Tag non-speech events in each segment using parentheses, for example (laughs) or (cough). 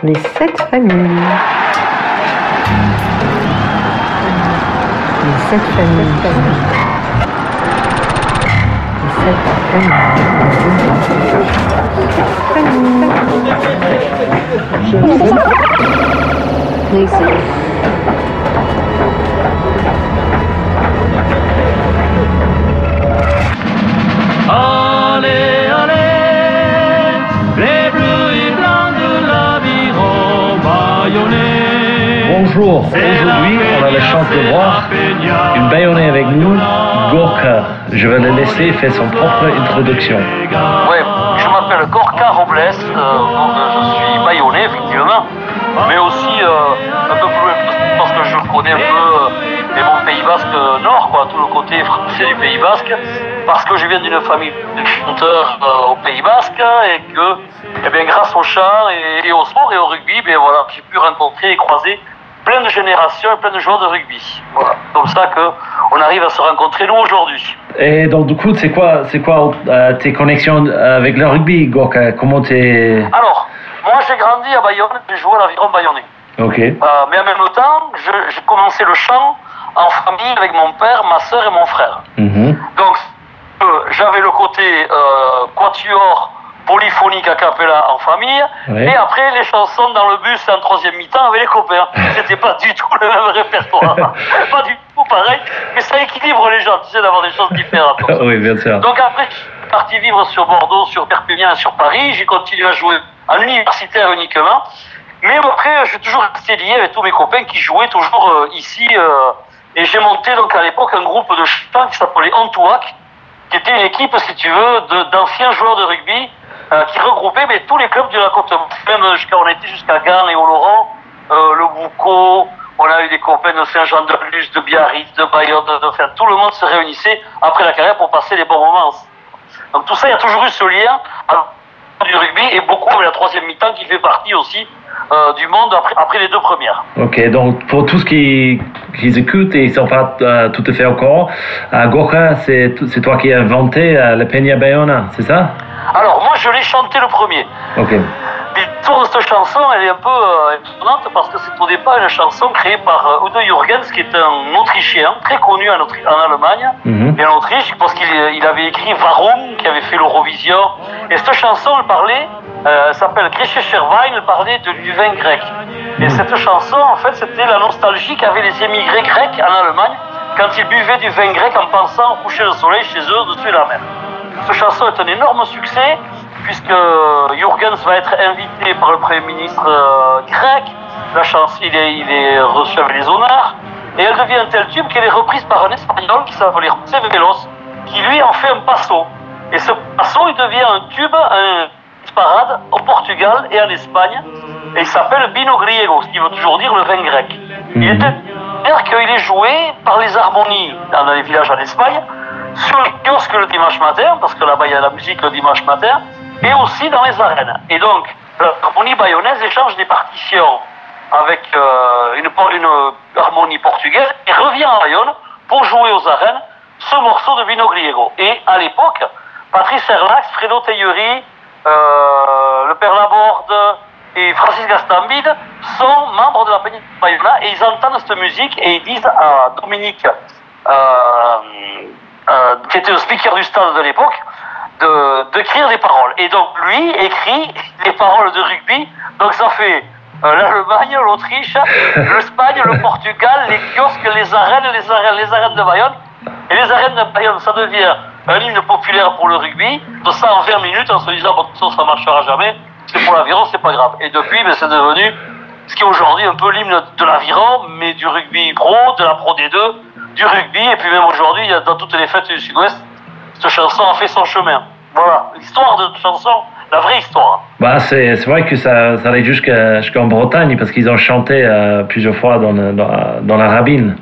Les sept familles. Les sept familles. Les sept familles. Allez, Bonjour, aujourd'hui on a la chance de voir une baïonnée avec nous, Gorka. Je vais le laisser faire son propre introduction. Ouais, je m'appelle Gorka Robles, euh, donc euh, je suis baïonnais effectivement, mais aussi euh, un peu plus parce que je connais un peu euh, et mon Pays Basque Nord, quoi, tout le côté français du Pays Basque, parce que je viens d'une famille de chanteurs euh, au Pays Basque et que, eh bien, grâce au chant et, et au sport et au rugby, ben voilà, j'ai pu rencontrer et croiser plein de générations et plein de joueurs de rugby. Voilà, comme ça que on arrive à se rencontrer nous aujourd'hui. Et donc du coup, c'est quoi, c'est quoi euh, tes connexions avec le rugby, Gorka Comment t'es... Alors, moi j'ai grandi à Bayonne, j'ai joué à l'aviron bayonnais. Ok. Euh, mais en même temps, j'ai commencé le chant en famille avec mon père, ma soeur et mon frère. Mhm. Donc, euh, j'avais le côté euh, quatuor polyphonique a cappella en famille, Ouais. et après les chansons dans le bus en troisième mi-temps avec les copains. (laughs) C'était pas du tout le même répertoire. (laughs) pas du tout pareil, mais ça équilibre les gens, tu sais, d'avoir des choses différentes. (laughs) oui, bien sûr. Donc après, je suis parti vivre sur Bordeaux, sur Perpignan sur Paris. J'ai continué à jouer en universitaire uniquement. Mais après, je suis toujours resté lié avec tous mes copains qui jouaient toujours euh, ici. euh, et j'ai monté donc à l'époque un groupe de chants qui s'appelait Antouac, qui était une équipe, si tu veux, d'anciens joueurs de rugby euh, qui regroupait mais, tous les clubs de la. Même jusqu'à, on était jusqu'à Gand et Oloron, euh, le Boucau. On a eu des copains de Saint-Jean-de-Luz, de Biarritz, de Bayonne, de, de- tout le monde se réunissait après la carrière pour passer des bons moments. Donc tout ça, il y a toujours eu ce lien du rugby et beaucoup avec la troisième mi-temps qui fait partie aussi euh, du monde après, les deux premières. Ok, donc pour tous qui, qui écoutent et ils ne sont pas euh, tout à fait au courant, euh, Gorka, c'est toi qui as inventé euh, le Peña Bayona, c'est ça? Alors moi, je l'ai chanté le premier. Ok. L'histoire de cette chanson, elle est un peu euh, étonnante parce que c'est au départ une chanson créée par euh, Udo Jürgens, qui est un Autrichien très connu en, Autri- en Allemagne Mhm. et en Autriche, parce qu'il il avait écrit Warum, qui avait fait l'Eurovision. Et cette chanson, elle parlait, euh, elle s'appelle Griechischer Wein, elle parlait de, du vin grec. Et cette chanson, en fait, c'était la nostalgie qu'avaient les émigrés grecs en Allemagne quand ils buvaient du vin grec en pensant au coucher de soleil chez eux au-dessus de la mer. Cette chanson est un énorme succès puisque Jürgens va être invité par le Premier ministre euh, grec. La chanson, il est, est reçu avec les honneurs. Et elle devient un tel tube qu'elle est reprise par un Espagnol qui s'appelait José Velos, qui lui en fait un passo. Et ce passo, il devient un tube, un parade au Portugal et en Espagne. Et il s'appelle Bino Griego, ce qui veut toujours dire le vin grec. Il dire qu'il est joué par les harmonies dans les villages en Espagne, sur les kiosques le dimanche matin, parce que là-bas il y a la musique le dimanche matin, et aussi dans les arènes. Et donc, l'harmonie bayonnaise échange des partitions avec euh, une, une harmonie portugaise et revient à Bayonne pour jouer aux arènes ce morceau de Vino Griego. Et à l'époque, Patrice Erlax, Fredo Teilleri, euh, le Père Laborde et Francis Gastambide sont membres de la péninsule Bayona et ils entendent cette musique et ils disent à Dominique, euh, euh, qui était le speaker du stade de l'époque, d'écrire des paroles. Et donc lui écrit les paroles de rugby, donc ça fait euh, l'Allemagne, l'Autriche, l'Espagne, le Portugal, les kiosques, les arènes, les arènes, les arènes de Bayonne. Et les arènes de Bayonne, ça devient un hymne populaire pour le rugby, de ça en 20 minutes en se disant, bon, façon, ça marchera jamais, c'est pour l'aviron, c'est pas grave. Et depuis, ben, c'est devenu ce qui est aujourd'hui un peu l'hymne de l'aviron, mais du rugby pro, de la Pro D2, du rugby, et puis même aujourd'hui, il y a dans toutes les fêtes du Sud-Ouest, cette chanson a fait son chemin. Voilà, l'histoire de cette chanson, la vraie histoire. Bah, c'est vrai que ça, ça allait jusqu'en Bretagne parce qu'ils ont chanté euh, plusieurs fois dans, le- dans, dans la rabine.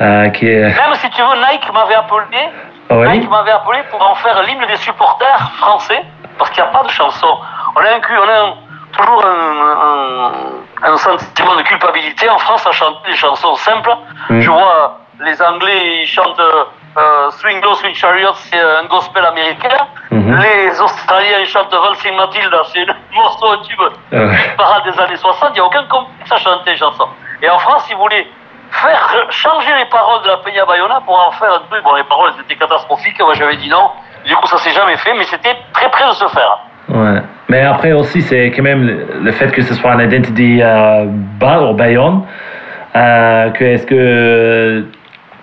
euh, qui est... Même si tu veux, Nike m'avait appelé, Oui. Nike m'avait appelé pour en faire l'hymne des supporters français, parce qu'il n'y a pas de chanson. On a, un, cu- on a un- toujours un, un- un sentiment de culpabilité en France à chanter des chansons simples. Mm. Je vois les Anglais, ils chantent euh, euh, Swing Low, Swing Chariot, c'est un gospel américain. Mhm. Les Australiens ils chantent Valsing Matilda, c'est le (laughs) morceau un tube Ouais. parade des années 60. Il n'y a aucun complexe à chanter, chanson. Et en France, ils voulaient faire changer les paroles de la Peña Bayona pour en faire un truc. Bon, les paroles elles étaient catastrophiques. Moi, j'avais dit non. Du coup, ça s'est jamais fait, mais c'était très près de se faire. Ouais. Mais après aussi, c'est quand même le- fait que ce soit une identité euh, bas au Bayonne. Euh, que est-ce que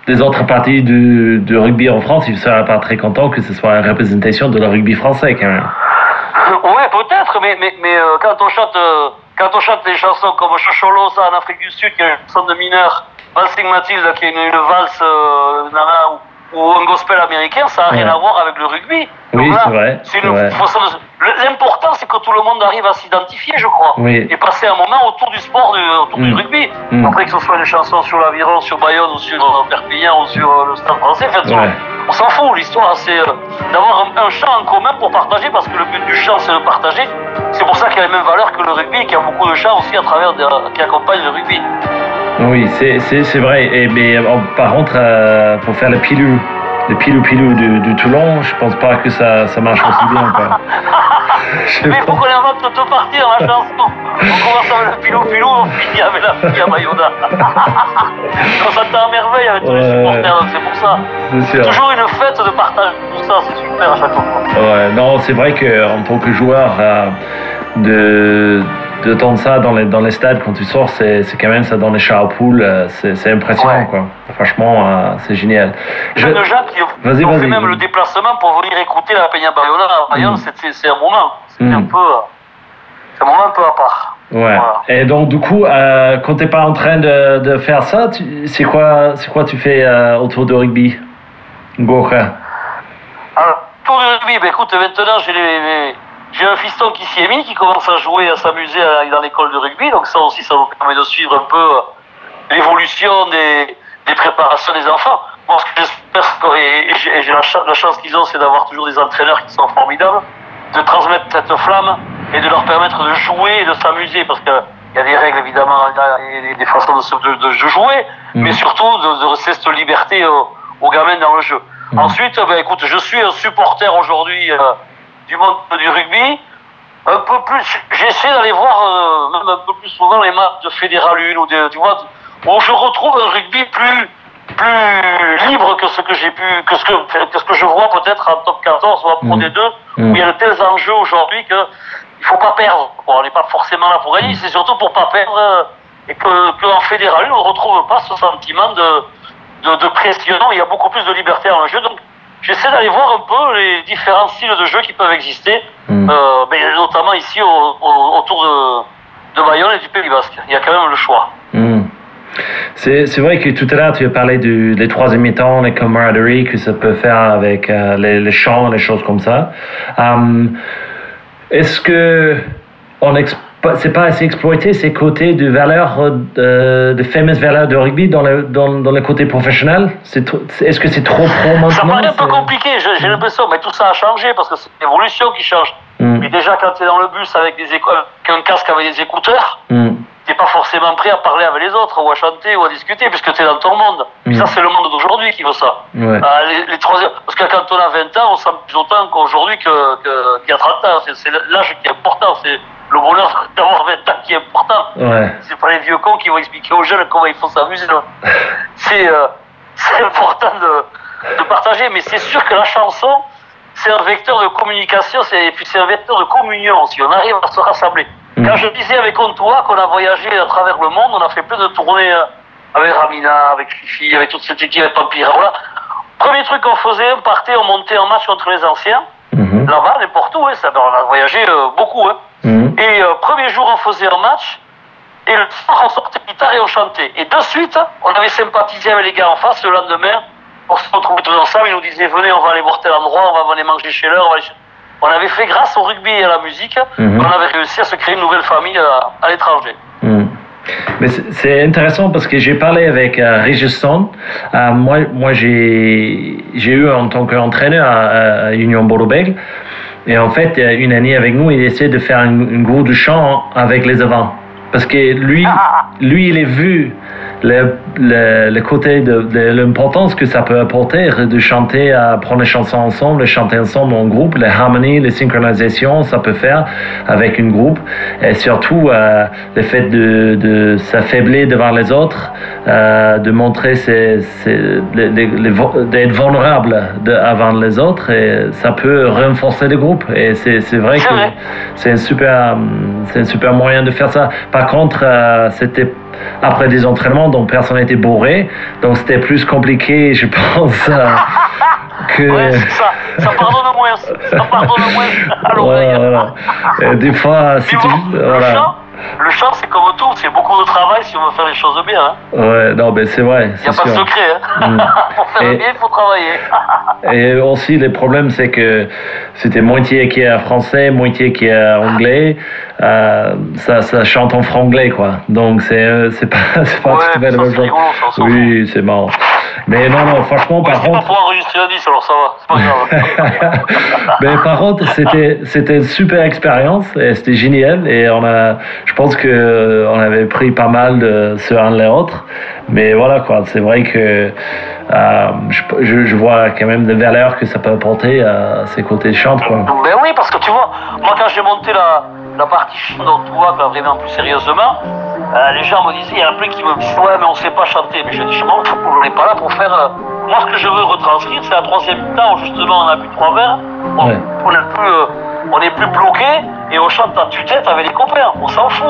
les autres parties du, du rugby en France, ils ne seraient pas très contents que ce soit une représentation de le rugby français quand même. (laughs) Ouais, peut-être, mais, mais, mais euh, quand, on chante, euh, quand on chante des chansons comme Chocholosa en Afrique du Sud, qui est une chanson de mineur, Valsing Matilda, qui est une, une valse euh, nana, ou, un gospel américain, ça n'a rien à voir avec le rugby. Oui, Donc c'est vrai, L'important, c'est que tout le monde arrive à s'identifier, je crois. Oui. Et passer un moment autour du sport, autour du Mm. rugby. Mm. Après que ce soit une chanson sur l'aviron, sur Bayonne, ou sur euh, Perpignan, ou sur euh, le Stade français, en fait, Ouais. on s'en fout. L'histoire, c'est euh, d'avoir un, un chant en commun pour partager, parce que le but du chant, c'est de partager. C'est pour ça qu'il a les mêmes valeurs que le rugby, qu'il y a beaucoup de chants aussi à travers qui accompagnent le rugby. Oui, c'est, vrai. Et, mais euh, par contre, euh, pour faire le pilou, le pilou pilou du, du Toulon, je pense pas que ça, ça marche aussi bien. Quoi. (laughs) Mais faut qu'on invente deux parties dans la chanson. On commence avec le pilou pilou, on finit avec la fille à Bayona. (laughs) on s'entend à merveille avec tous les supporters, c'est pour ça. C'est. Toujours une fête de partage, tout ça, c'est super à chaque fois. Ouais, non, c'est vrai qu'en tant que joueur, euh, de, de tendre ça dans les, dans les stades quand tu sors, c'est, c'est quand même ça dans les chars à poules, euh, c'est, c'est impressionnant. Ouais. Quoi. Franchement, euh, c'est génial. Je- de gens qui ont fait même le déplacement pour venir écouter la Peña Bayona à Bayonne, Mm. c'était- c'est un moment. Mm. un peu. euh, C'est un moment un peu à part. Ouais. Voilà. Et donc, du coup, euh, quand tu n'es pas en train de, de faire ça, c'est quoi, c'est quoi tu fais euh, autour de rugby? Gorka Alors, pour le rugby, ben écoute, maintenant j'ai les- les- j'ai un fiston qui s'y est mis, qui commence à jouer, à s'amuser dans l'école de rugby. Donc ça aussi, ça nous permet de suivre un peu euh, l'évolution des, des préparations des enfants. Moi, ce que j'espère, et, et j'ai et la, cha- la chance qu'ils ont, c'est d'avoir toujours des entraîneurs qui sont formidables, de transmettre cette flamme et de leur permettre de jouer et de s'amuser, parce que il y a des règles évidemment, il y a des- façons de, se- de, de jouer, Mhm. mais surtout de, de laisser cette liberté aux, aux gamins dans le jeu. Mhm. Ensuite, ben, écoute, je suis un supporter aujourd'hui euh, du monde du rugby. Un peu plus, j'essaie d'aller voir euh, même un peu plus souvent les matchs de Fédéral 1 ou de, tu vois, où je retrouve un rugby plus plus libre que ce que j'ai pu, que ce que, que ce que je vois peut-être en top 14 ou en Pro Mhm. D2, Mhm. où il y a de tels enjeux aujourd'hui que il faut pas perdre. Bon, on n'est pas forcément là pour gagner, c'est surtout pour pas perdre euh, et que, que en Fédéral 1, on retrouve pas ce sentiment de, de, de pression. Il y a beaucoup plus de liberté le jeu, donc j'essaie d'aller voir un peu les différents styles de jeu qui peuvent exister, Mhm. euh, ben, notamment ici au, au- autour de, de Bayonne et du Pays Basque. Il y a quand même le choix. Hmm. C'est, vrai que tout à l'heure, tu as parlé du, des troisième mi-temps, les camaraderies que ça peut faire avec euh, les, les chants, les choses comme ça. Hum, est-ce que on exp- c'est pas assez exploité ces côtés de valeurs, euh, de fameuses valeurs de rugby dans le, dans, dans le côté professionnel? Est-ce que c'est trop pro maintenant? Ça paraît un peu compliqué, j'ai l'impression, mais tout ça a changé parce que c'est l'évolution qui change. Hmm, Mais déjà, quand tu es dans le bus avec des avec un casque avec des écouteurs, hmm, t'es pas forcément prêt à parler avec les autres ou à chanter ou à discuter puisque tu es dans ton monde. Mm. ça, c'est le monde d'aujourd'hui qui veut ça. ouais. Ah, les, les Parce que quand on a 20 ans, on s'amuse autant qu'aujourd'hui qu'il y a 30 ans. C'est- C'est l'âge qui est important. C'est le bonheur d'avoir 20 ans qui est important. ouais. C'est pas les vieux cons qui vont expliquer aux jeunes comment il faut s'amuser. C'est euh, important de, de partager, mais c'est sûr que la chanson, c'est un vecteur de communication, et puis c'est un vecteur de communion aussi. On arrive à se rassembler. Mm. Quand je disais avec Ontoa qu'on a voyagé à travers le monde, on a fait plein de tournées euh, avec Ramina, avec Fifi, avec toute cette équipe, avec Pampira. Voilà. Premier truc qu'on faisait, on partait, on montait en match contre les anciens, Mhm, là-bas, n'importe où. hein, ça, on a voyagé euh, beaucoup. Hein. Mhm. Et euh, premier jour, on faisait un match. Et le soir, on sortait guitare et on chantait. Et de suite, on avait sympathisé avec les gars en face. Le lendemain, on se retrouvait tous ensemble. Ils nous disaient Venez, on va aller voir tel endroit, on va aller manger chez leur. On, va aller on avait fait, grâce au rugby et à la musique, Mhm. on avait réussi à se créer une nouvelle famille à, à l'étranger. Hmm. Mais c'est intéressant parce que j'ai parlé avec euh. Euh, moi, moi j'ai j'ai eu en tant qu'entraîneur à, à Union Bordeaux-Bègles. Et en fait, une année avec nous, il essaie de faire une, une groupe de chant avec les avants. Parce que lui, lui, il est vu le, le, le côté de, de l'importance que ça peut apporter de chanter, à prendre les chansons ensemble, de chanter ensemble en groupe, les harmonies, les synchronisations, ça peut faire avec une groupe. Et surtout, euh, le fait de, de s'affaiblir devant les autres, euh, de montrer ses, ses- les- les- les d'être vulnérable de, avant les autres, et ça peut renforcer le groupe. Et c'est, vrai que c'est un super, c'est un super moyen de faire ça. Par contre, euh, c'était après des entraînements dont personne n'était bourré, donc c'était plus compliqué, je pense, euh, (laughs) que. Ouais, ça. Ça pardonne moins. Ça pardonne moins (laughs) à l'oreille. Voilà, voilà. Des fois, si tu. le Voilà. Le chant, c'est comme tout. C'est beaucoup de travail si on veut faire les choses bien. hein. Ouais, non, mais c'est vrai. Il n'y a c'est pas de sûr. secret. Hein. Mm. (laughs) Pour faire Et- bien, il faut travailler. (laughs) Et aussi, le problème, c'est que c'était moitié qui est français, moitié qui est anglais. Euh, ça, ça chante en franglais, quoi. Donc, c'est euh, pas, (laughs) pas Ouais, tout à fait la même chose. Oui, c'est marrant. Mais non, non, franchement, par pas contre. pour enregistrer alors ça va. C'est pas grave. (laughs) Mais par contre, c'était c'était une super expérience et c'était génial et on a, je pense que euh, on avait pris pas mal de ce un les autres. Mais voilà quoi, c'est vrai que euh, je, je, je vois quand même des valeurs que ça peut apporter à ces côtés chante quoi. Ben oui, parce que tu vois, moi quand j'ai monté la, la partie chant dans toi, là, vraiment plus sérieusement, euh, les gens me disaient, il y en a plein qui me disent, ouais, mais on sait pas chanter. Mais je dis, je m'en fous, on n'est pas là pour faire. euh, Moi, ce que je veux retranscrire, c'est la troisième temps où justement on a bu trois verres, on Ouais. on est plus, euh, on est plus bloqué et on chante à tue-tête avec les copains. On s'en fout.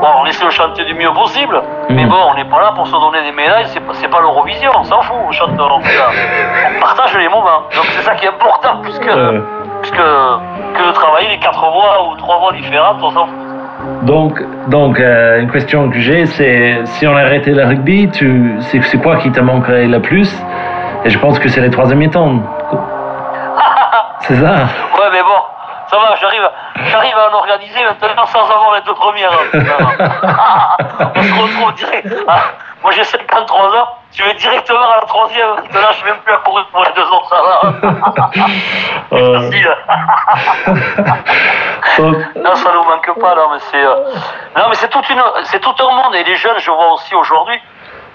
Bon, on essaie de chanter du mieux possible, mais Mhm. bon, on n'est pas là pour se donner des médailles, c'est pas, pas l'Eurovision, on s'en fout, on chante, on, fait on partage les moments. Donc c'est ça qui est important, puisque Euh, puisque que de travailler les quatre voix ou trois voix différentes, on s'en fout. donc donc euh, une question que j'ai c'est si on arrêtait le rugby, tu c'est quoi qui te manquerait le plus? Et je pense que c'est les troisième mi-temps. (laughs) C'est ça? Ouais, mais bon, ça va, j'arrive, (laughs) j'arrive à en organiser maintenant sans avoir les deux premières. (laughs) on se retrouve direct. Ah, moi j'ai 53 ans, tu vas directement à la troisième. Maintenant, je suis même plus à courir pour les deux autres. (laughs) Euh, Facile. Non, ça nous manque pas, non, mais c'est. euh, Non, mais c'est toute une, c'est tout un monde. Et les jeunes, je vois aussi aujourd'hui,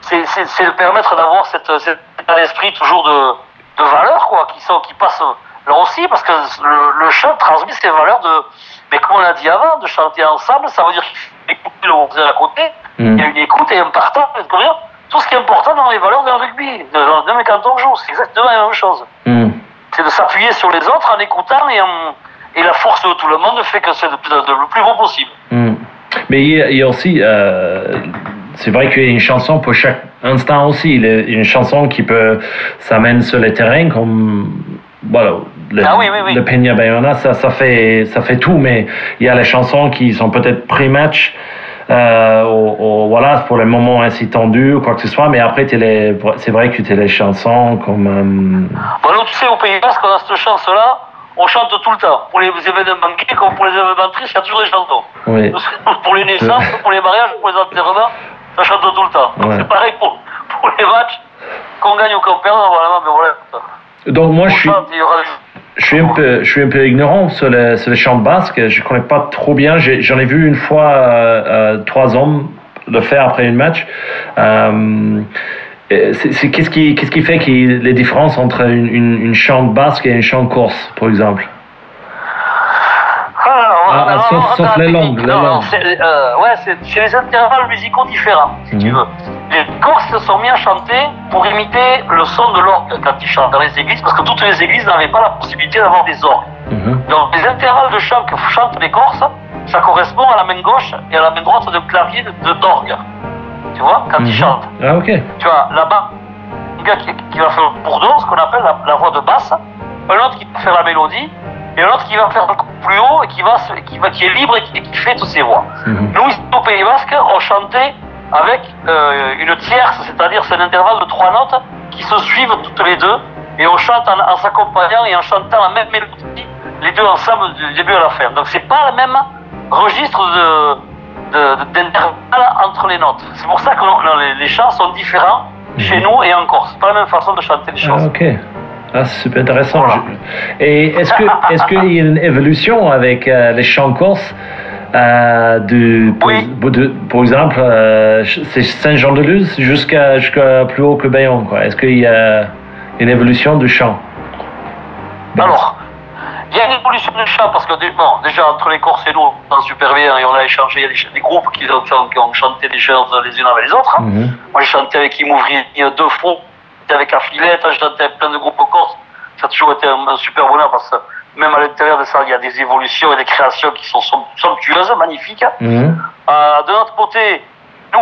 c'est, c'est, c'est de permettre d'avoir cet état d'esprit toujours de, de valeurs, quoi, qui sont, qui passent là aussi, parce que le, le chant transmet ces valeurs de, mais comme on l'a dit avant, de chanter ensemble, ça veut dire écouter le voisin à côté. Mm. Il y a une écoute et un partage. Tout ce qui est important dans les valeurs d'un rugby, de, de, mais quand on joue, c'est exactement la même chose hmm. c'est de s'appuyer sur les autres en écoutant et, en- et la force de tout le monde fait que c'est le plus beau possible. Hmm. Mais il y, a, il y a aussi, euh, c'est vrai qu'il y a une chanson pour chaque instant aussi. Il y a une chanson qui peut s'amène sur le terrain comme voilà, le, Ah oui, oui, oui. le Peña Bayona, ça, ça, fait, ça fait tout. Mais il y a les chansons qui sont peut-être pré-match. Euh, au- au- voilà, pour les moments ainsi tendus ou quoi que ce soit, mais après, c'est vrai que tu as les chansons comme. euh, Bon, nous, tu sais, au Pays Basque, on a cette chance-là, on chante tout le temps. Pour les événements gays comme pour les événements tristes, il y a toujours des chansons. oui. (laughs) pour les naissances, pour les mariages, pour les enterrements, ça chante tout le temps. Donc Ouais. c'est pareil pour, pour les matchs, qu'on gagne ou qu'on perde, voilà, mais voilà. Donc, moi, On je suis. chante, des- Je suis un peu, je suis un peu ignorant sur le, sur le chant basque. Je connais pas trop bien. J'en ai, vu une fois euh, euh, trois hommes le faire après une match. Euh, Qu'est-ce qui, qu'est-ce qui fait qu'il les différences entre une, une, une chante basque et une chante corse, par exemple? Ah, Ah, sauf- sauf les langues, les non, non, langues. euh, ouais, chez les intervalles musicaux différents, si tu Mhm. veux. Les Corses se sont mis à chanter pour imiter le son de l'orgue quand ils chantent dans les églises, parce que toutes les églises n'avaient pas la possibilité d'avoir des orgues. Mhm. Donc les intervalles de chant que chantent les Corses, ça correspond à la main gauche et à la main droite de clavier de, d'orgue. Tu vois, quand Mhm. ils chantent. Ah, ok. Tu vois, là-bas, un gars qui, qui va faire le bourdon, ce qu'on appelle la, la voix de basse, un autre qui va faire la mélodie, et un autre qui va faire encore plus haut et qui, va, qui, va, qui est libre et qui, fait toutes ses voix. Mhm. Nous, ici, au Pays Basque, on chantait avec euh, une tierce, c'est-à-dire c'est un intervalle de trois notes qui se suivent toutes les deux, et on chante en, en s'accompagnant et en chantant la même mélodie, les deux ensemble du début à la fin. Donc c'est pas le même registre d'intervalle entre les notes. C'est pour ça que les, les chants sont différents chez nous et en Corse. Pas la même façon de chanter les Ah, choses. Ah, c'est super intéressant. Voilà. Et est-ce que est-ce qu'il y a une évolution avec euh, les chants corses euh, de, pour, Oui. de- pour exemple, euh, c'est Saint-Jean-de-Luz jusqu'à jusqu'à plus haut que Bayonne. quoi. Est-ce qu'il y a une évolution du chant Alors, il y a une évolution du chant parce que bon, déjà entre les Corses et nous, on s'entend super bien et on a échangé. Il y a des, groupes qui ont, qui chanté des choses les unes avec les autres. hein. Mhm. Moi, j'ai chanté avec Imouvri deux fois, avec Affilette, chanté avec plein de groupes corses. Ça a toujours été un, un super bonheur parce que même à l'intérieur de ça, il y a des évolutions et des créations qui sont som- somptueuses, magnifiques. Mhm. Euh, de notre côté, nous,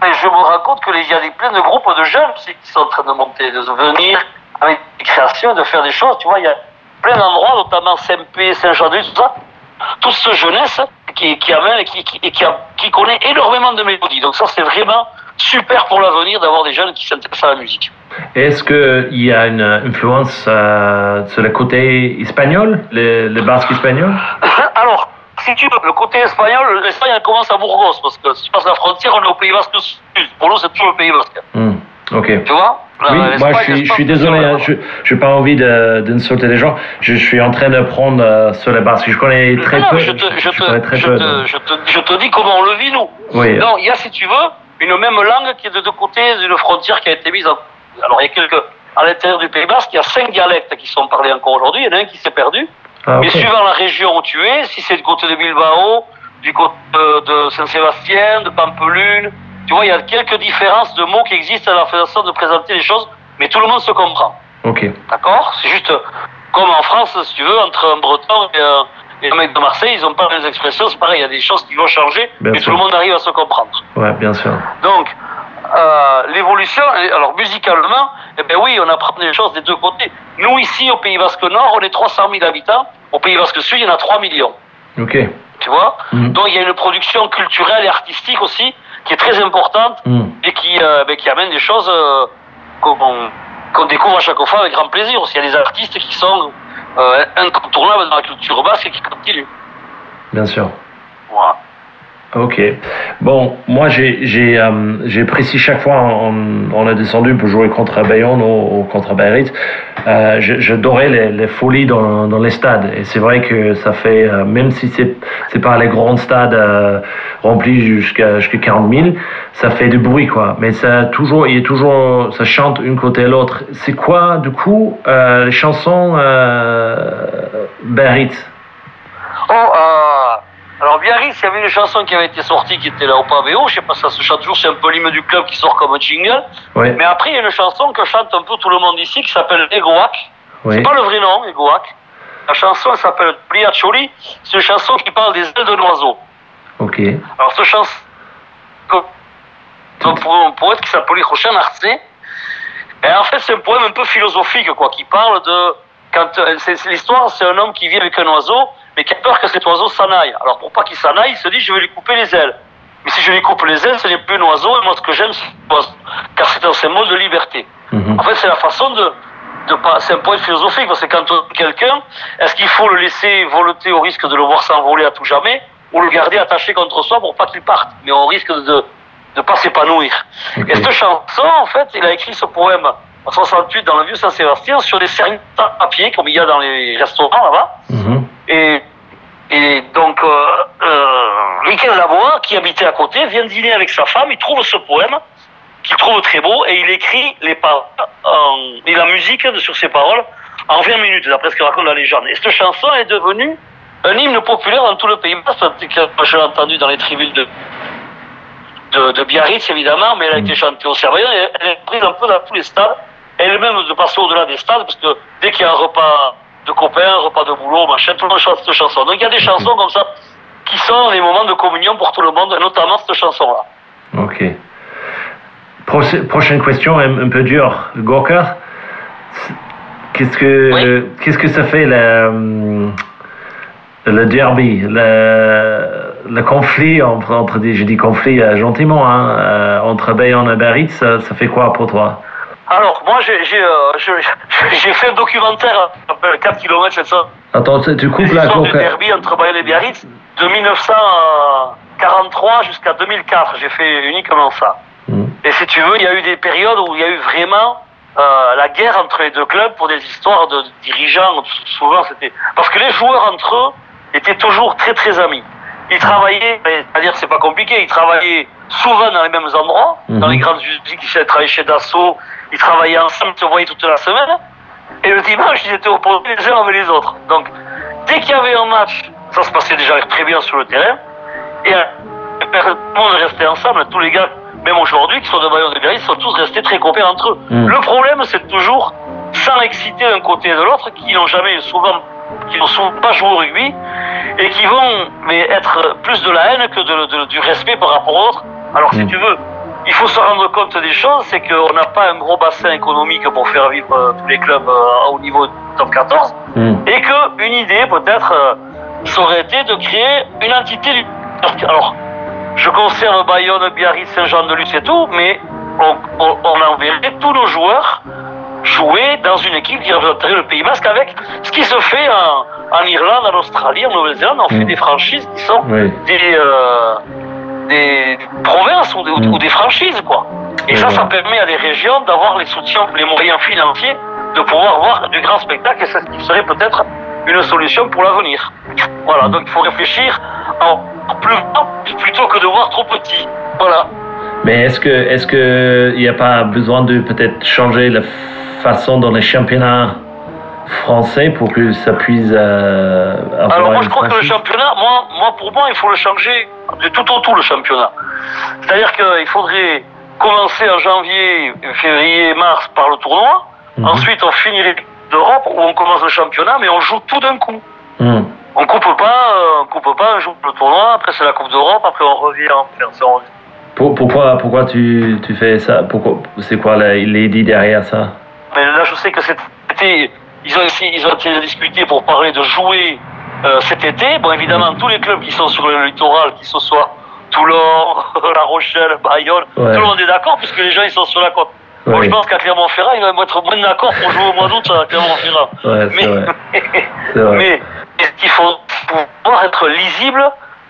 mais je me rends compte qu'il y a des, plein de groupes de jeunes aussi qui sont en train de monter, de venir avec des créations, de faire des choses. Tu vois, il y a plein d'endroits, notamment Saint-Pé, Saint-Jean-de-Luz, tout ça. Toute cette jeunesse qui, qui amène et, qui, qui, et qui, a- qui connaît énormément de mélodies. Donc ça, c'est vraiment super pour l'avenir d'avoir des jeunes qui s'intéressent à la musique. Est-ce qu'il y a une influence euh, sur le côté espagnol, le, le basque espagnol? (coughs) Alors, si tu veux, le côté espagnol, l'Espagne, commence à Burgos, parce que si tu passes la frontière, on est au Pays Basque Sud. Pour nous, c'est toujours le Pays Basque. Hmm, Ok. Tu vois? Oui, moi je suis, je l'Espagne, suis désolé, hein, je n'ai pas envie de- d'insulter les gens. Je suis en train d'apprendre euh, sur le basque. Je connais très Non, peu. je te, je, très peu, te, te, je te dis comment on le vit, nous. Oui. Non, il y a, si tu veux, une même langue qui est de deux côtés d'une frontière qui a été mise en... Alors, il y a quelques... À l'intérieur du Pays Basque, il y a cinq dialectes qui sont parlés encore aujourd'hui. Il y en a un qui s'est perdu. Ah, Mais suivant la région où tu es, si c'est du côté de Bilbao, du côté de, Saint-Sébastien, de Pampelune, tu vois, il y a quelques différences de mots qui existent à la façon de présenter les choses, mais tout le monde se comprend. Ok. D'accord? C'est juste comme en France, si tu veux, entre un breton et un, et un mec de Marseille, ils ont pas les expressions, c'est pareil, il y a des choses qui vont changer, Bien mais sûr. tout le monde arrive à se comprendre. Ouais, bien sûr. Donc, euh, l'évolution, alors musicalement, eh ben oui, on apprend des choses des deux côtés. Nous, ici, au Pays Basque Nord, on est 300 000 habitants. Au Pays Basque Sud, il y en a 3 millions. Ok. Tu vois? Mhm. Donc, il y a une production culturelle et artistique aussi qui est très importante Hmm. et qui, euh, ben, qui amène des choses euh, qu'on découvre à chaque fois avec grand plaisir. Aussi, il y a des artistes qui sont incontournables dans la culture basque et qui continuent. Bien sûr. Voilà. Ok. Bon, moi j'ai euh, apprécié chaque fois on, on est descendu pour jouer contre Bayonne ou, contre je- J'adorais les, folies dans, dans les stades et c'est vrai que ça fait euh, même si c'est c'est pas les grands stades euh, remplis jusqu'à jusqu'à 40 000, ça fait du bruit quoi. Mais ça a toujours il a toujours ça chante une côté à l'autre. C'est quoi du coup euh, les chansons euh, euh, alors Biarritz, il y avait une chanson qui avait été sortie qui était là au Paveo. Je sais pas, ça se chante toujours, c'est un peu l'hymne du club qui sort comme un jingle. Oui. Mais après, il y a une chanson que chante un peu tout le monde ici qui s'appelle Egoac. Oui. C'est pas le vrai nom, Egoac. La chanson, elle s'appelle Pliacholi. C'est une chanson qui parle des ailes de l'oiseau. Ok. Alors, ce chanson, un poète qui s'appelait Rochan Arce, et en fait, c'est un poème un peu philosophique, quoi, qui parle de. Quand, euh, c'est l'histoire, c'est un homme qui vit avec un oiseau, mais qui a peur que cet oiseau s'en aille. Alors, pour pas qu'il s'en aille, il se dit je vais lui couper les ailes. Mais si je lui coupe les ailes, ce n'est plus un oiseau, et moi, ce que j'aime, c'est l'oiseau. Car c'est un symbole de liberté. Mhm. En fait, c'est la façon de. de pas, c'est un point philosophique, parce que quand on quelqu'un, est-ce qu'il faut le laisser voleter au risque de le voir s'envoler à tout jamais, ou le garder attaché contre soi pour pas qu'il parte, mais au risque de ne pas s'épanouir. Et cette chanson, en fait, il a écrit ce poème en 68 dans le vieux Saint-Sébastien sur des serviettes à papier, comme il y a dans les restaurants là-bas. Mhm. Et, et donc, euh, euh, Michael Labois, qui habitait à côté, vient dîner avec sa femme, il trouve ce poème, qu'il trouve très beau, et il écrit les paroles, et la musique sur ces paroles en 20 minutes, d'après ce que raconte la légende. Et cette chanson est devenue un hymne populaire dans tout le pays. Parce que Je l'ai entendu dans les tribunes de, de, de Biarritz, évidemment, mais elle a été chantée au Cerveau, et elle est prise un peu dans tous les stades, elle-même de passer au-delà des stades, parce que dès qu'il y a un repas de copains, un repas de boulot, machin, tout le monde chante cette chanson. Donc il y a des chansons comme ça qui sont des moments de communion pour tout le monde, et notamment cette chanson-là. Ok. Prochaine question, un, un peu dure. Gorka, qu'est-ce que, Oui. qu'est-ce que ça fait le, hum, le derby, le, le conflit entre, entre je dis conflit euh, gentiment, hein, euh, entre Bayonne et Biarritz, ça, ça fait quoi pour toi? Alors, moi, j'ai j'ai, euh, (laughs) fait un documentaire, qui s'appelle 4 km 700 Attends, tu coupes la l'histoire du Gorka. derby entre Bayonne et Biarritz, de 1943 jusqu'à 2004. J'ai fait uniquement ça. Hmm. Et si tu veux, il y a eu des périodes où il y a eu vraiment euh, la guerre entre les deux clubs pour des histoires de dirigeants. Souvent, c'était parce que les joueurs entre eux étaient toujours très très amis. Ils travaillaient, c'est-à-dire c'est pas compliqué, ils travaillaient souvent dans les mêmes endroits, dans Mhm. les grandes usines, ils travaillaient chez Dassault, ils travaillaient ensemble, ils se voyaient toute la semaine. Et le dimanche, ils étaient opposés les uns avec les autres. Donc, dès qu'il y avait un match, ça se passait déjà très bien sur le terrain. Et euh, tout le monde restait ensemble, tous les gars, même aujourd'hui, qui sont de Bayonne de Berry, sont tous restés très copains entre eux. Mm. Le problème, c'est toujours, sans exciter d'un côté et de l'autre, qui n'ont jamais souvent, qui n'ont souvent pas joué au rugby, et qui vont mais être plus de la haine que de- de- du respect par rapport aux autres. Alors, si Mm. tu veux, il faut se rendre compte des choses, c'est qu'on n'a pas un gros bassin économique pour faire vivre euh, tous les clubs euh, au niveau top 14, Hmm. et que une idée peut-être euh, ça aurait été de créer une entité du alors je conserve Bayonne, Biarritz, Saint-Jean-de-Luz et tout mais on, on, on enverrait tous nos joueurs jouer dans une équipe qui représenterait le pays basque avec ce qui se fait en, en Irlande, en Australie, en Nouvelle-Zélande on fait Mm. des franchises qui sont Oui. des, euh, des provinces ou des, ou des franchises, quoi. Et ça, ça permet à des régions d'avoir les soutiens, les moyens financiers de pouvoir voir du grand spectacle et ce qui serait peut-être une solution pour l'avenir. Voilà, donc il faut réfléchir en plus grand plutôt que de voir trop petit. Voilà. Mais est-ce que est-ce que il n'y a pas besoin de peut-être changer la façon dont les championnats français pour que ça puisse euh, avoir Alors moi je crois que le championnat, moi, moi pour moi il faut le changer de tout au tout le championnat. C'est-à-dire qu'il faudrait commencer en janvier, février, mars par le tournoi. Mhm. Ensuite on finit les d'Europe où on commence le championnat mais on joue tout d'un coup. Hmm. On coupe pas, euh, on coupe pas, on joue le tournoi, après c'est la Coupe d'Europe, après on revient en faire on- Pour- pourquoi pourquoi tu, tu fais ça? Pourquoi c'est quoi l'idée derrière ça? Mais là, je sais que c'était, ils ont essayé, ils ont essayé de discuter pour parler de jouer euh, cet été. Bon, évidemment, tous les clubs qui sont sur le littoral, qui ce soit Toulon, (laughs) La Rochelle, Bayonne, Ouais. tout le monde est d'accord puisque les gens ils sont sur la côte. Moi, Oui. je pense qu'à Clermont-Ferrand, ils vont être moins d'accord pour jouer au mois d'août à Clermont-Ferrand. Ouais, Mais, vrai. (laughs) mais il faut pouvoir être lisible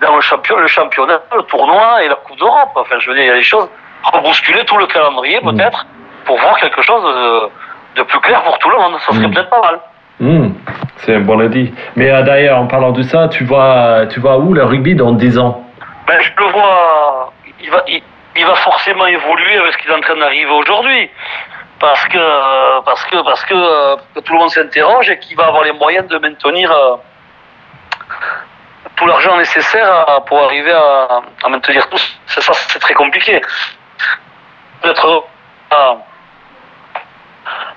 dans le, champion, le championnat, le tournoi et la Coupe d'Europe. Enfin, je veux dire, il y a des choses, rebousculer tout le calendrier Mm. peut-être pour voir quelque chose de, de plus clair pour tout le monde. Ça serait Mm. peut-être pas mal. Hmm, C'est un bon idée. Mais euh, d'ailleurs, en parlant de ça, tu vois, tu vois où le rugby dans 10 ans? Ben, je le vois, il va, il, il va forcément évoluer avec ce qui est en train d'arriver aujourd'hui. Parce que, parce que, parce que, euh, que tout le monde s'interroge et qu'il va avoir les moyens de maintenir euh, tout l'argent nécessaire à- pour arriver à, à maintenir tout. C'est ça, c'est très compliqué. Peut-être à,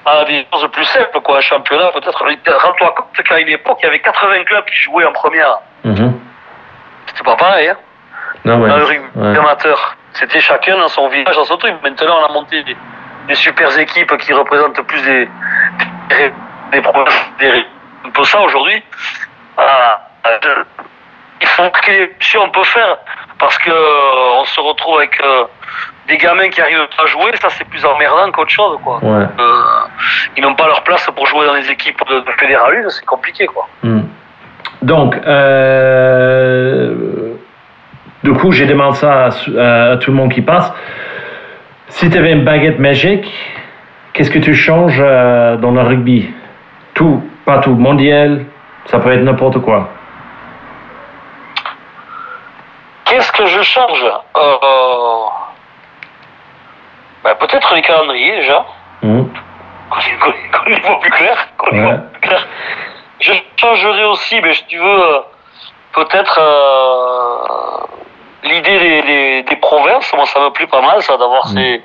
à des choses plus simples, quoi. Un championnat, peut-être. Rends-toi compte qu'à une époque, il y avait 80 clubs qui jouaient en première. Mhm. C'était pas pareil, hein Non, ouais. dans le rugby ouais. amateur. C'était chacun dans son village, dans son truc. Maintenant, on a monté des, des super équipes qui représentent plus des, des, des provinces, des- un peu ça aujourd'hui. Ah, euh, il faut que si on peut faire, parce que euh, on se retrouve avec euh, des gamins qui arrivent pas à jouer, ça c'est plus emmerdant qu'autre chose, quoi. Ouais. Euh, ils n'ont pas leur place pour jouer dans les équipes de, de fédéral 1, c'est compliqué, quoi. Hmm. Donc, du coup, je demande ça à, à tout le monde qui passe. Si tu avais une baguette magique, qu'est-ce que tu changes dans le rugby? Tout, pas tout, mondial, ça peut être n'importe quoi. Qu'est-ce que je change euh, ben, Peut-être les calendriers déjà, Hmm. qu'on qu'on- qu'on y voit plus clair. qu'on y Ouais. voit plus clair. Je changerai aussi, mais si tu veux, euh, peut-être euh, l'idée des, des, des provinces. Moi, ça me plaît pas mal, ça, d'avoir Mm. ces,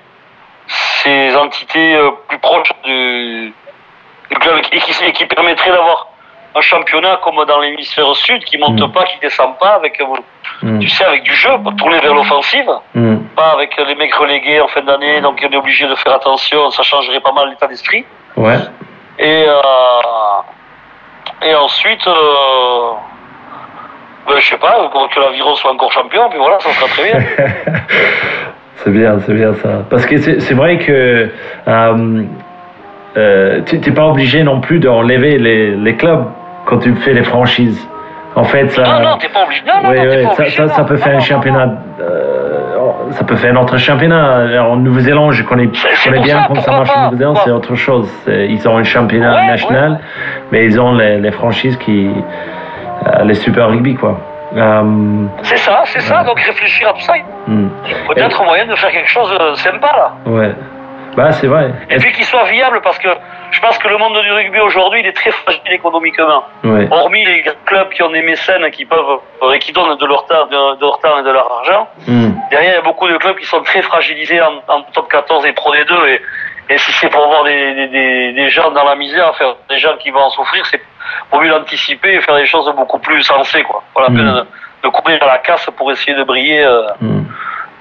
ces entités plus proches du, du club et qui, et qui permettrait d'avoir un championnat comme dans l'hémisphère sud, qui monte Mm. pas, qui descend pas, avec, Hmm. tu sais, avec du jeu, pour tourner vers l'offensive Hmm. pas avec les mecs relégués en fin d'année, donc on est obligé de faire attention, ça changerait pas mal l'état d'esprit. Ouais. Et, euh, et ensuite, euh, ben, je sais pas, pour que l'aviron soit encore champion, puis voilà, ça sera très bien. (laughs) c'est bien, c'est bien ça. Parce que c'est c'est vrai que euh, euh, tu n'es pas obligé non plus d'enlever les, les clubs quand tu fais les franchises. En fait, ça. non, non, t'es pas obligé. Non, non, Oui, non, t'es oui, pas ça, obligé, ça, ça non. peut faire un championnat. euh, ça peut faire un autre championnat. En Nouvelle-Zélande, je connais, je bien ça, comment ça marche en Nouvelle-Zélande, c'est autre chose. Ils ont un championnat Ouais, national, mais ils ont les, les franchises qui. euh, les super rugby, quoi. Euh, C'est ça, c'est ça. Donc réfléchir à tout ça. hmm. Peut-être moyen de faire quelque chose de sympa là. Ouais. Bah, c'est vrai. Et puis qu'il soit viable parce que je pense que le monde du rugby aujourd'hui il est très fragile économiquement. Ouais. Hormis les clubs qui ont des mécènes qui peuvent euh, et qui donnent de leur temps, de, de leur temps et de leur argent. Hmm. Derrière, il y a beaucoup de clubs qui sont très fragilisés en, en top 14 et Pro D2. Et, et si c'est pour avoir des, des, des, des gens dans la misère, faire des gens qui vont en souffrir, c'est pour mieux l'anticiper et faire des choses beaucoup plus sensées. Quoi. Pas la Mm. peine de, de courir à la casse pour essayer de briller euh, Hmm.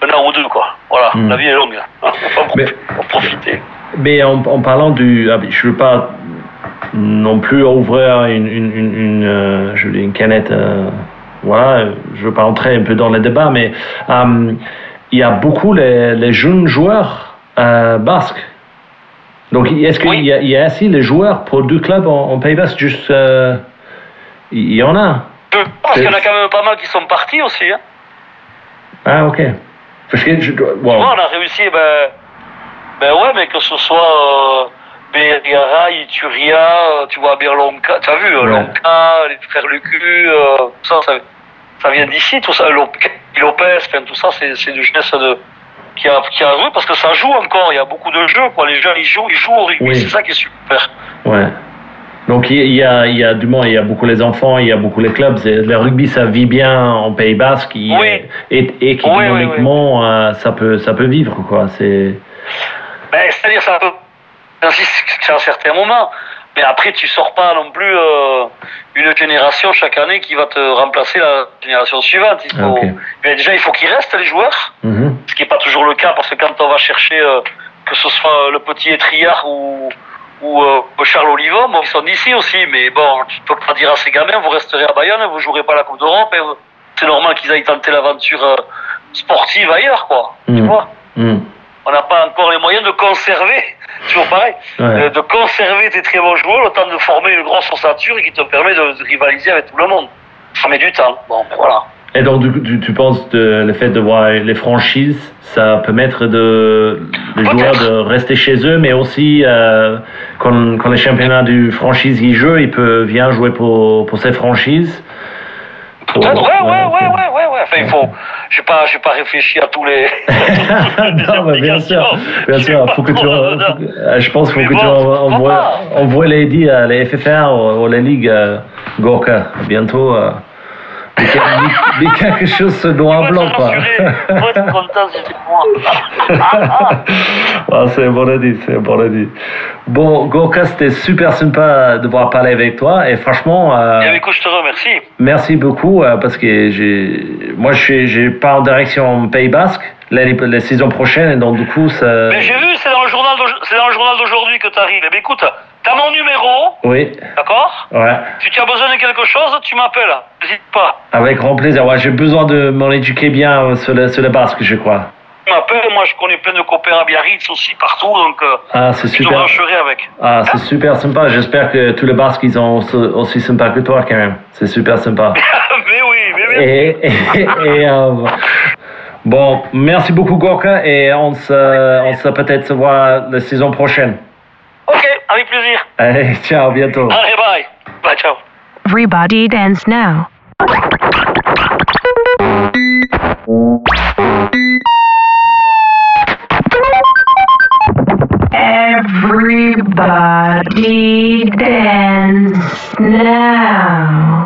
un an ou deux. Quoi. Voilà, la vie est longue. hein. Faut en Mais- faut en profiter. Mais en, en parlant du. ah, je ne veux pas non plus ouvrir une, une, une, une, euh, je une canette. euh, voilà, je ne veux pas entrer un peu dans le débat, mais euh, il y a beaucoup les, les jeunes joueurs basques. Donc, est-ce qu'il Oui. y, a, il y a assez les joueurs pour deux clubs en, en Pays Basque Juste. il y en a. Je pense qu'il y en a quand même pas mal qui sont partis aussi. Hein. Ah, ok. Parce que je dois. Tu wow. vois, on a réussi, ben, ben ouais, mais que ce soit euh, Ituria, euh, tu vois, Birlonka, tu as vu, euh, Ouais. Lonka, les frères Lucu, euh, tout ça, ça, ça vient d'ici, tout ça, Lopez, Lopez, enfin, tout ça, c'est c'est de jeunesse de, qui a, qui a joué, parce que ça joue encore, il y a beaucoup de jeux, quoi, les jeunes, ils jouent, ils jouent au rugby, Oui. c'est ça qui est super. Ouais. Donc il y a, il y a du moins, il y a beaucoup les enfants, il y a beaucoup les clubs. Le rugby, ça vit bien en Pays Basque. il- Oui. Et, et économiquement, euh, ça peut, ça peut vivre quoi. C'est. Ben, c'est-à-dire, ça peut insister à un certain moment. Mais après, tu sors pas non plus euh, une génération chaque année qui va te remplacer la génération suivante. Il faut, ok. Ben, déjà, il faut qu'ils restent les joueurs, Mhm. ce qui n'est pas toujours le cas parce que quand on va chercher, euh, que ce soit le petit Étriard ou, ou euh, Charles Olivon, bon, ils sont d'ici aussi. Mais bon, tu peux pas dire à ces gamins, vous resterez à Bayonne, vous jouerez pas la Coupe d'Europe. C'est normal qu'ils aillent tenter l'aventure euh, sportive ailleurs, quoi. Tu Mhm. vois? Mhm. On n'a pas encore les moyens de conserver, (laughs) toujours pareil, Ouais. euh, de conserver tes très bons joueurs, le temps de former une grosse ossature qui te permet de, de rivaliser avec tout le monde. Ça met du temps. Bon, ben voilà. Et donc du- tu, tu penses de, le fait de voir les franchises, ça permettre de les joueurs de rester chez eux, mais aussi euh, quand, quand les championnats du franchise y jouent, il peut bien jouer pour, pour ces franchises. Pour- ouais, ouais, ouais, ouais, ouais, ouais. Enfin, il faut. J'ai pas, j'ai pas réfléchi à tous les. (laughs) non, mais bien sûr, bien sûr. Faut que tu, faut que- euh, je pense qu'il faut Mais que tu bon, envoies, envoies, envoies les à les FFR ou, ou les ligues euh, Gorka. Bientôt, euh, mais quel- mais- mais quelque chose se doit en blanc, quoi. content moi. (laughs) Ah, c'est un bon idée, c'est un bon idée. Bon, Gorka, c'était super sympa de pouvoir parler avec toi et franchement, euh, Et écoute, je te remercie. merci beaucoup euh, parce que j'ai, moi, je pas en direction Pays Basque l'année, la saison prochaine et donc du coup, ça. Mais j'ai vu, c'est dans le journal, d'auj- c'est dans le journal d'aujourd'hui que tu arrives. Bien, écoute, t'as mon numéro, Oui, d'accord ouais. Si tu as besoin de quelque chose, tu m'appelles. N'hésite pas. Avec grand plaisir. Ouais, j'ai besoin de m'en éduquer bien euh, sur le, sur basque, je crois. Tu m'appelles, moi je connais plein de copains à Biarritz aussi, partout, donc euh, Ah, c'est je te super. brancherai avec. Ah, c'est super sympa. J'espère que tous les basques, ils sont aussi- aussi sympas que toi, quand même. C'est super sympa. (laughs) mais oui, mais oui. Et, et, et, euh, bon, merci beaucoup, Gorka, et on se, on se peut-être se voit la saison prochaine. Avec plaisir. Allez, ciao, bientôt. Allez, bye. Bye, ciao. Everybody dance now. Everybody dance now.